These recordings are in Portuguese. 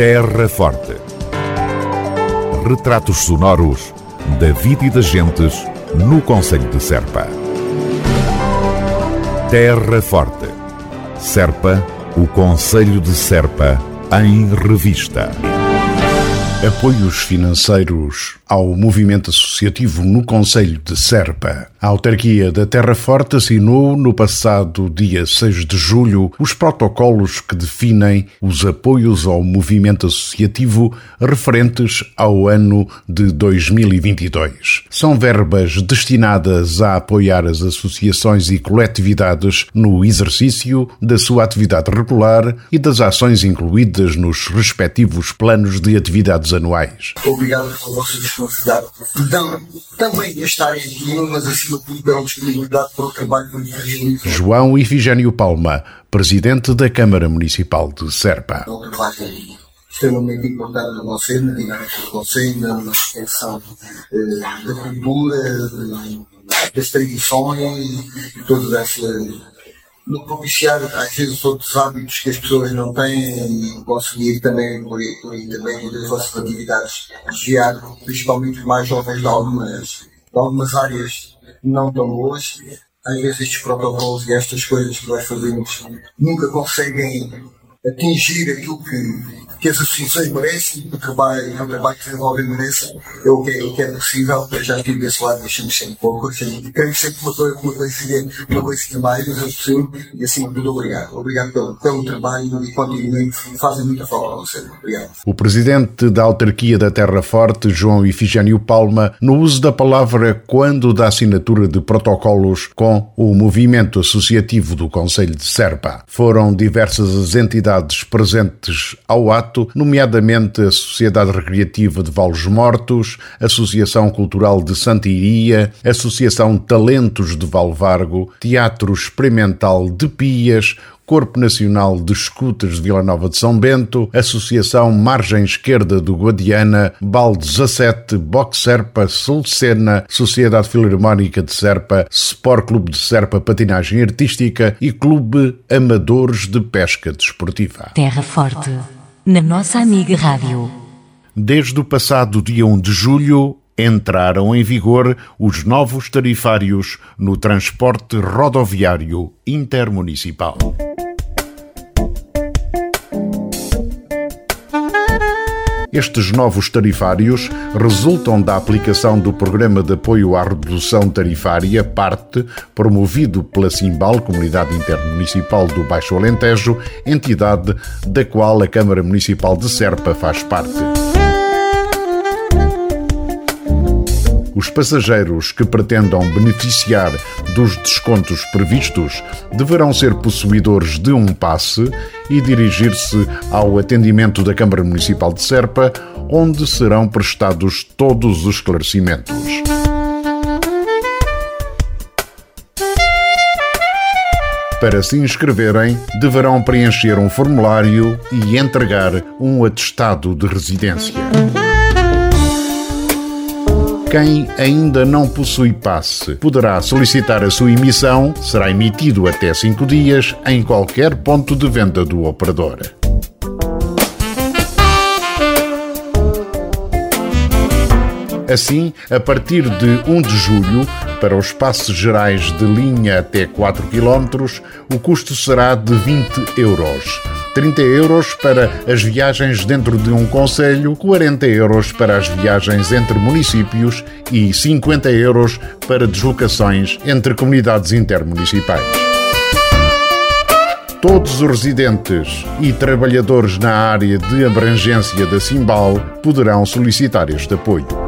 Terra Forte. Retratos sonoros da vida e das gentes no Conselho de Serpa. Terra Forte. Serpa, o Conselho de Serpa, em revista. Apoios financeiros ao movimento associativo no Conselho de Serpa. A autarquia da Terra Forte assinou no passado dia 6 de julho os protocolos que definem os apoios ao movimento associativo referentes ao ano de 2022. São verbas destinadas a apoiar as associações e coletividades no exercício da sua atividade regular e das ações incluídas nos respectivos planos de atividades anuais. Obrigado pela vossa disponibilidade. Também estarem aqui, mas acima João Ifigênio Palma, presidente da Câmara Municipal de Serpa. É um trabalho extremamente importante no Conselho, na dinâmica do Conselho, na manutenção eh, da cultura, das tradições e todas essas no propiciar às vezes outros hábitos que as pessoas não têm e conseguir também por, por intermédio das vossas atividades desviar principalmente os mais jovens de algumas, algumas áreas não tão boas. Às vezes estes protocolos e estas coisas que nós fazemos nunca conseguem atingir aquilo que, que as associações merecem, o trabalho, o trabalho que desenvolvem merece, é o que é, o que é possível. Eu já estive desse lado, deixamos sempre pouco, sempre- queremos sempre uma coisa, uma coisinha, uma coisinha mais, mas é possível, e de tudo, obrigado. Obrigado pelo, pelo trabalho e continuamente fazem muita falta ao Conselho. Obrigado. O presidente da autarquia da Terra Forte, João Ifigênio Palma, no uso da palavra quando da assinatura de protocolos com o movimento associativo do Conselho de Serpa. Foram diversas as entidades presentes ao ato, nomeadamente a Sociedade Recreativa de Valos Mortos, Associação Cultural de Santa Iria, Associação Talentos de Valvargo, Teatro Experimental de Pias, Corpo Nacional de Escutas de Vila Nova de São Bento, Associação Margem Esquerda do Guadiana, Bal 17, Box Serpa, Sul Sena, Sociedade Filarmónica de Serpa, Sport Clube de Serpa Patinagem Artística e Clube Amadores de Pesca Desportiva. Terra Forte, na nossa amiga Rádio. Desde o passado dia 1 de julho, entraram em vigor os novos tarifários no transporte rodoviário intermunicipal. Estes novos tarifários resultam da aplicação do Programa de Apoio à Redução Tarifária, PARTE, promovido pela Simbal, Comunidade Intermunicipal do Baixo Alentejo, entidade da qual a Câmara Municipal de Serpa faz parte. Os passageiros que pretendam beneficiar dos descontos previstos deverão ser possuidores de um passe e dirigir-se ao atendimento da Câmara Municipal de Serpa, onde serão prestados todos os esclarecimentos. Para se inscreverem, deverão preencher um formulário e entregar um atestado de residência. Quem ainda não possui passe poderá solicitar a sua emissão, será emitido até cinco dias em qualquer ponto de venda do operador. Assim, a partir de 1 de julho, para os passes gerais de linha até 4 km, o custo será de 20 euros. 30 euros para as viagens dentro de um conselho, 40 euros para as viagens entre municípios e 50 euros para deslocações entre comunidades intermunicipais. Todos os residentes e trabalhadores na área de abrangência da Simbal poderão solicitar este apoio.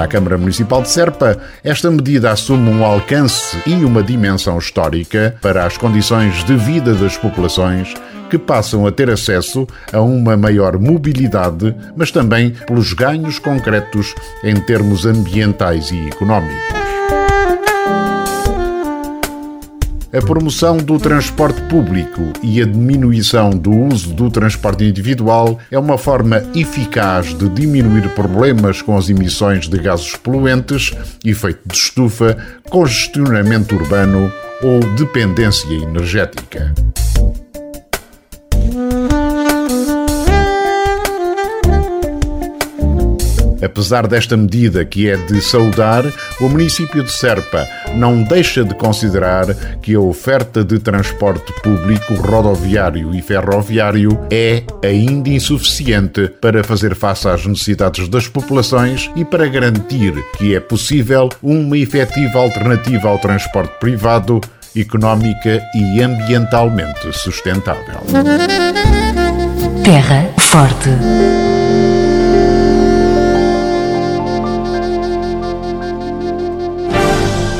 Para a Câmara Municipal de Serpa, esta medida assume um alcance e uma dimensão histórica para as condições de vida das populações que passam a ter acesso a uma maior mobilidade, mas também pelos ganhos concretos em termos ambientais e económicos. A promoção do transporte público e a diminuição do uso do transporte individual é uma forma eficaz de diminuir problemas com as emissões de gases poluentes, efeito de estufa, congestionamento urbano ou dependência energética. Apesar desta medida que é de saudar, o município de Serpa não deixa de considerar que a oferta de transporte público rodoviário e ferroviário é ainda insuficiente para fazer face às necessidades das populações e para garantir que é possível uma efetiva alternativa ao transporte privado, económica e ambientalmente sustentável. Terra Forte.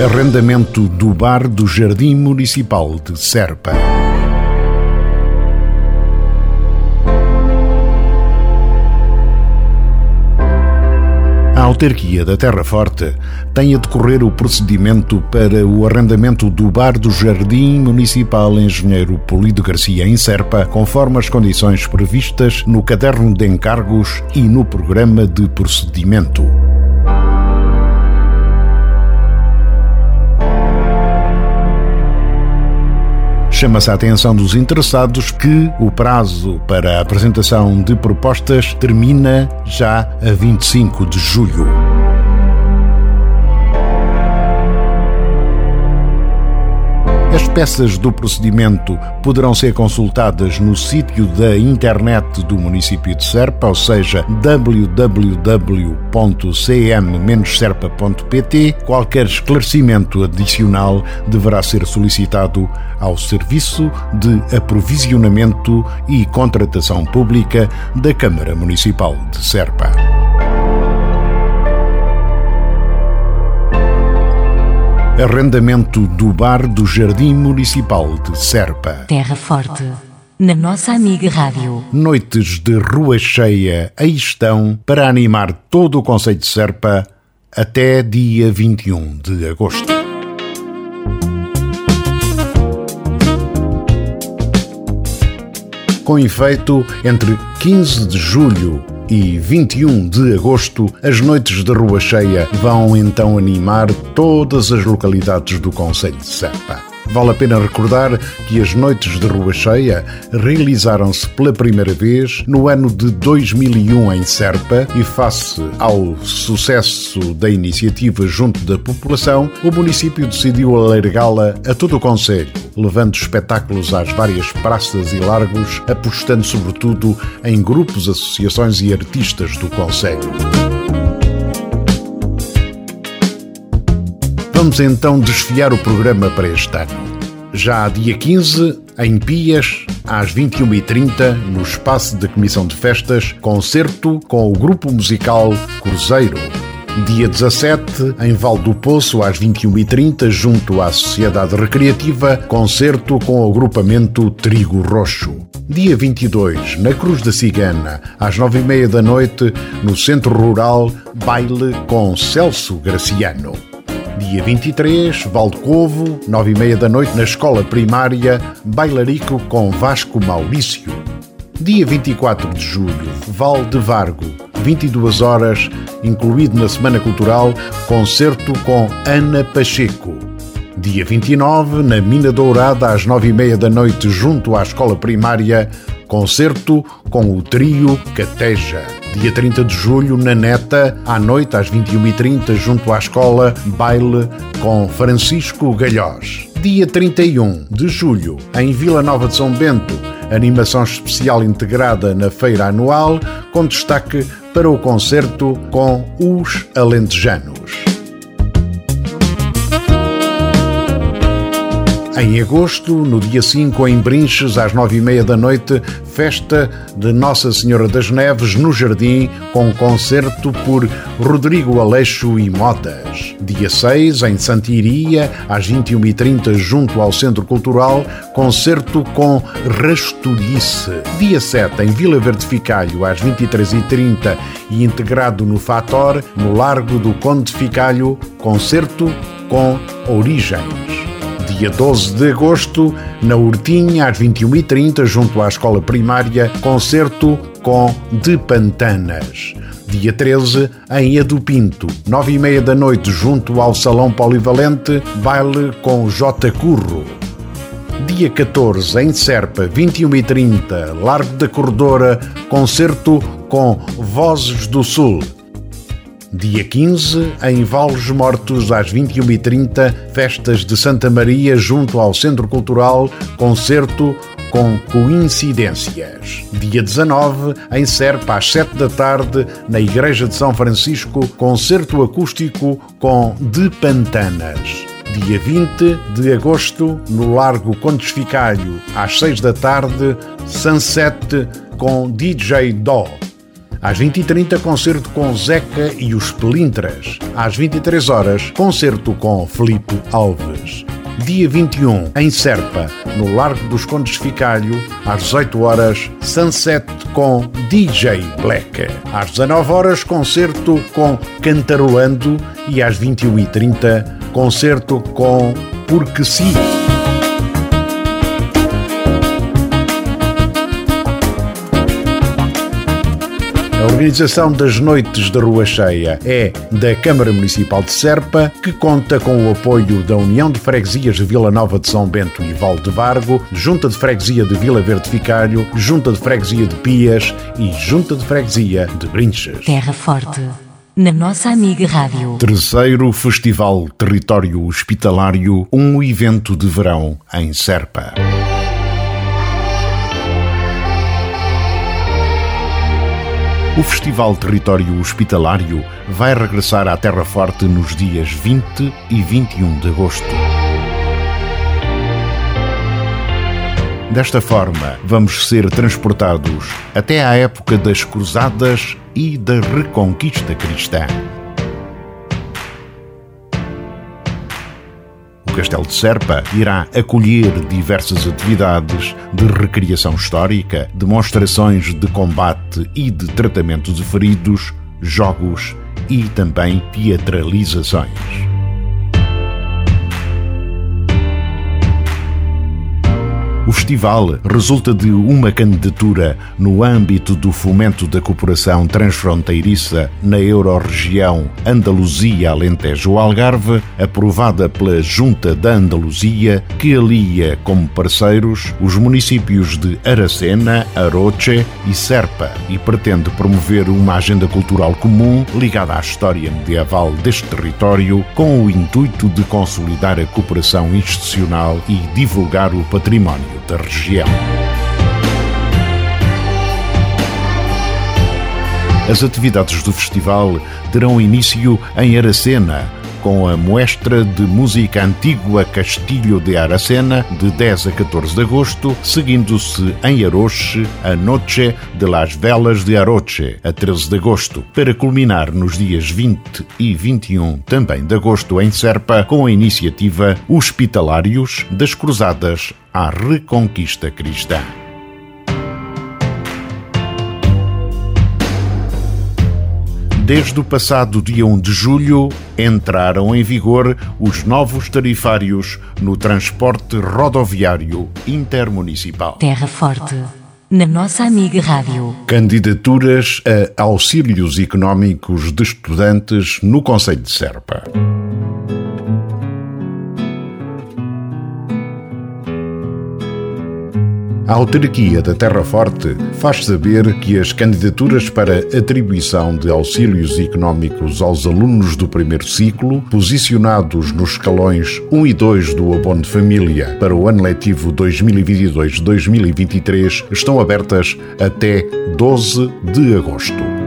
Arrendamento do bar do Jardim Municipal de Serpa. A autarquia da Terra Forte tem a decorrer o procedimento para o arrendamento do bar do Jardim Municipal Engenheiro Polido Garcia em Serpa, conforme as condições previstas no caderno de encargos e no programa de procedimento. Chama-se a atenção dos interessados que o prazo para a apresentação de propostas termina já a 25 de julho. Peças do procedimento poderão ser consultadas no sítio da internet do município de Serpa, ou seja, www.cm-serpa.pt. Qualquer esclarecimento adicional deverá ser solicitado ao Serviço de Aprovisionamento e Contratação Pública da Câmara Municipal de Serpa. Arrendamento do bar do Jardim Municipal de Serpa. Terra Forte. Na nossa amiga Rádio. Noites de rua cheia aí estão para animar todo o Conselho de Serpa até dia 21 de agosto. Com efeito, entre 15 de julho e 21 de agosto, as noites de rua cheia vão então animar todas as localidades do Conselho de Serpa. Vale a pena recordar que as noites de rua cheia realizaram-se pela primeira vez no ano de 2001 em Serpa e face ao sucesso da iniciativa junto da população, o município decidiu alargá-la a todo o concelho, levando espetáculos às várias praças e largos, apostando sobretudo em grupos, associações e artistas do concelho. Vamos então desfiar o programa para este ano. Já dia 15, em Pias, às 21h30, no espaço da Comissão de Festas, concerto com o grupo musical Cruzeiro. Dia 17, em Val do Poço, às 21h30, junto à Sociedade Recreativa, concerto com o agrupamento Trigo Roxo. Dia 22, na Cruz da Cigana, às 9h30 da noite, no Centro Rural, baile com Celso Graciano. Dia 23, Valdecovo, 9 e meia da noite na Escola Primária, Bailarico com Vasco Maurício. Dia 24 de julho, Val de Vargo, 22 horas, incluído na Semana Cultural, concerto com Ana Pacheco. Dia 29, na Mina Dourada, às 9 e meia da noite, junto à Escola Primária, concerto com o trio Cateja. Dia 30 de julho, na Neta, à noite às 21h30, junto à escola, baile com Francisco Galhós. Dia 31 de julho, em Vila Nova de São Bento, animação especial integrada na feira anual, com destaque para o concerto com os Alentejanos. Em agosto, no dia 5, em Brinches, às nove e meia da noite, festa de Nossa Senhora das Neves no Jardim, com concerto por Rodrigo Aleixo e Modas. Dia 6, em Santiria, às 21h30, junto ao Centro Cultural, concerto com Rasturice. Dia 7, em Vila Verde Ficalho, às 23h30 e integrado no Fator, no Largo do Conde Ficalho, concerto com Origens dia 12 de agosto, na Hortinha, às 21h30, junto à Escola Primária, concerto com De Pantanas. Dia 13, em Edu Pinto, 9h30 da noite, junto ao Salão Polivalente, baile com J. Curro. Dia 14, em Serpa, 21h30, Largo da Corredora, concerto com Vozes do Sul. Dia 15, em Valos Mortos, às 21h30, festas de Santa Maria junto ao Centro Cultural, concerto com coincidências. Dia 19, em Serpa, às 7 da tarde, na Igreja de São Francisco, concerto acústico com De Pantanas. Dia 20 de agosto, no Largo Condes Ficalho, às 6 da tarde, Sunset com DJ Dó. Às 20h30, concerto com Zeca e os Pelintras. Às 23 horas, concerto com Felipe Alves. Dia 21, em Serpa, no Largo dos Condes Ficalho, às 18 horas, Sunset com DJ Black. Às 19 horas, concerto com Cantarolando e às 21h30, concerto com Porque Sim. A organização das Noites da Rua Cheia é da Câmara Municipal de Serpa, que conta com o apoio da União de Freguesias de Vila Nova de São Bento e Val de Vargo, Junta de Freguesia de Vila Verde Ficalho, Junta de Freguesia de Pias e Junta de Freguesia de Brinches. Terra Forte, na nossa amiga Rádio. Terceiro Festival Território Hospitalário, um evento de verão em Serpa. O Festival Território Hospitalário vai regressar à Terra Forte nos dias 20 e 21 de agosto. Desta forma, vamos ser transportados até à época das Cruzadas e da Reconquista Cristã. Castelo de Serpa irá acolher diversas atividades de recriação histórica, demonstrações de combate e de tratamento de feridos, jogos e também teatralizações. O festival resulta de uma candidatura no âmbito do fomento da cooperação transfronteiriça na Eurorregião Andaluzia-Alentejo-Algarve, aprovada pela Junta da Andaluzia, que alia como parceiros os municípios de Aracena, Aroche e Serpa e pretende promover uma agenda cultural comum ligada à história medieval deste território com o intuito de consolidar a cooperação institucional e divulgar o património da região. As atividades do festival terão início em Aracena, com a Muestra de Música Antigua Castilho de Aracena, de 10 a 14 de agosto, seguindo-se em Aroche a Noche de las Velas de Aroche, a 13 de agosto, para culminar nos dias 20 e 21 também de agosto em Serpa, com a iniciativa Hospitalários das Cruzadas à Reconquista Cristã. Desde o passado dia 1 de julho, entraram em vigor os novos tarifários no transporte rodoviário intermunicipal. Terra Forte, na nossa amiga Rádio. Candidaturas a auxílios económicos de estudantes no Conselho de Serpa. A autarquia da Terra Forte faz saber que as candidaturas para atribuição de auxílios económicos aos alunos do primeiro ciclo, posicionados nos escalões 1 e 2 do abono de família para o ano letivo 2022-2023, estão abertas até 12 de agosto.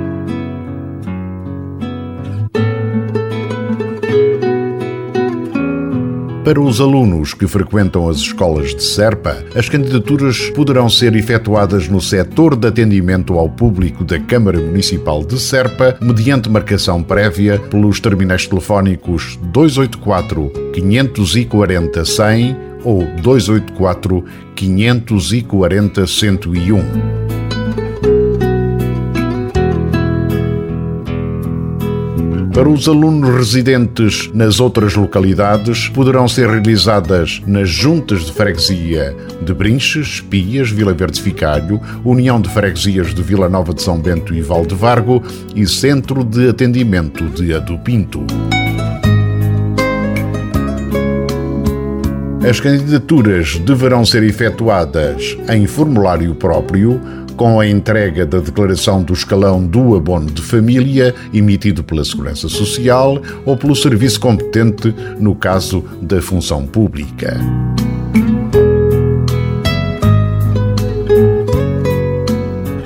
Para os alunos que frequentam as escolas de Serpa, as candidaturas poderão ser efetuadas no setor de atendimento ao público da Câmara Municipal de Serpa, mediante marcação prévia pelos terminais telefónicos 284 540 100 ou 284 540 101. Para os alunos residentes nas outras localidades, poderão ser realizadas nas juntas de freguesia de Brinches, Pias, Vila Verde Ficalho, União de Freguesias de Vila Nova de São Bento e Valdevargo e Centro de Atendimento de Adupinto. As candidaturas deverão ser efetuadas em formulário próprio com a entrega da declaração do escalão do abono de família, emitido pela Segurança Social ou pelo serviço competente no caso da função pública.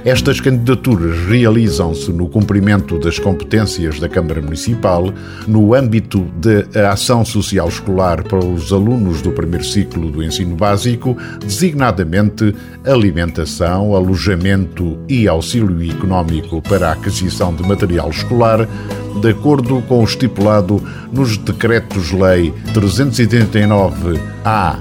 Estas candidaturas realizam-se no cumprimento das competências da Câmara Municipal no âmbito da ação social escolar para os alunos do primeiro ciclo do ensino básico, designadamente alimentação, alojamento e auxílio económico para a aquisição de material escolar, de acordo com o estipulado nos Decretos-Lei 389-A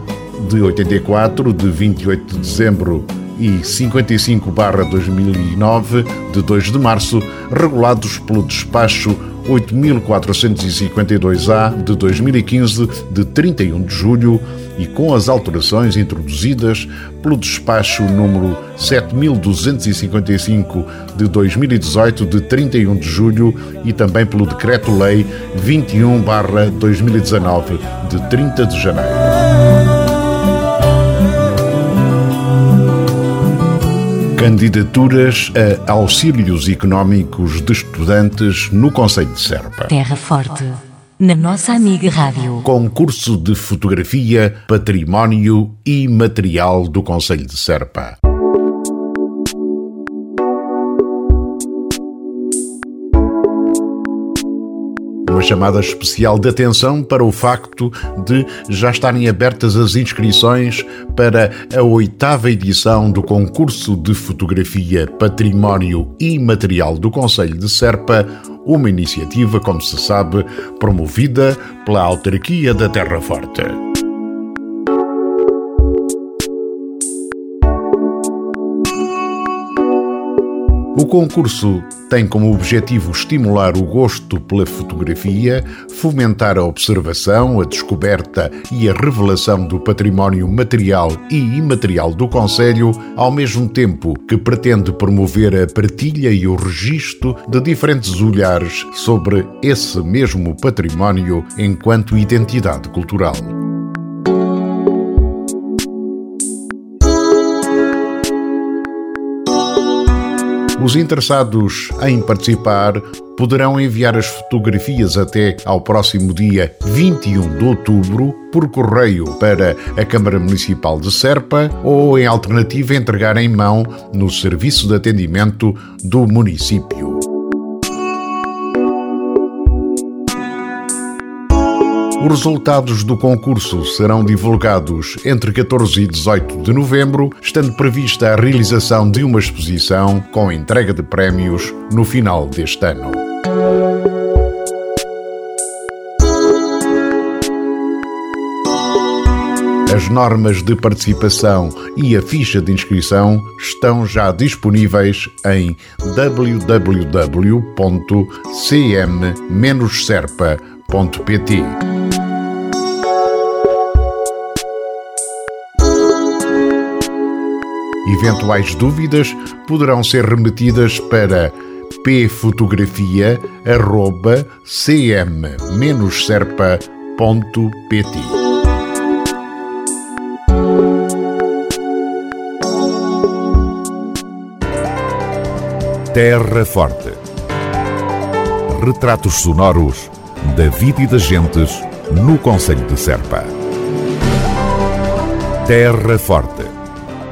de 84, de 28 de dezembro e 55-2009, de 2 de março, regulados pelo despacho 8452-A de 2015, de 31 de julho, e com as alterações introduzidas pelo despacho número 7255 de 2018, de 31 de julho, e também pelo Decreto-Lei 21-2019, de 30 de janeiro. Candidaturas a auxílios económicos de estudantes no Conselho de Serpa. Terra Forte, na nossa amiga Rádio. Concurso de Fotografia, Património e Material do Conselho de Serpa. Uma chamada especial de atenção para o facto de já estarem abertas as inscrições para a oitava edição do concurso de fotografia, património e material do Conselho de Serpa, uma iniciativa, como se sabe, promovida pela autarquia da Terra Forte. O concurso tem como objetivo estimular o gosto pela fotografia, fomentar a observação, a descoberta e a revelação do património material e imaterial do Conselho, ao mesmo tempo que pretende promover a partilha e o registro de diferentes olhares sobre esse mesmo património enquanto identidade cultural. Os interessados em participar poderão enviar as fotografias até ao próximo dia 21 de outubro por correio para a Câmara Municipal de Serpa ou, em alternativa, entregar em mão no Serviço de Atendimento do município. Os resultados do concurso serão divulgados entre 14 e 18 de novembro, estando prevista a realização de uma exposição com entrega de prémios no final deste ano. As normas de participação e a ficha de inscrição estão já disponíveis em www.cm-serpa.pt. Eventuais dúvidas poderão ser remetidas para pfotografia.cm-serpa.pt. Terra Forte. Retratos sonoros da vida e das gentes no Conselho de Serpa. Terra Forte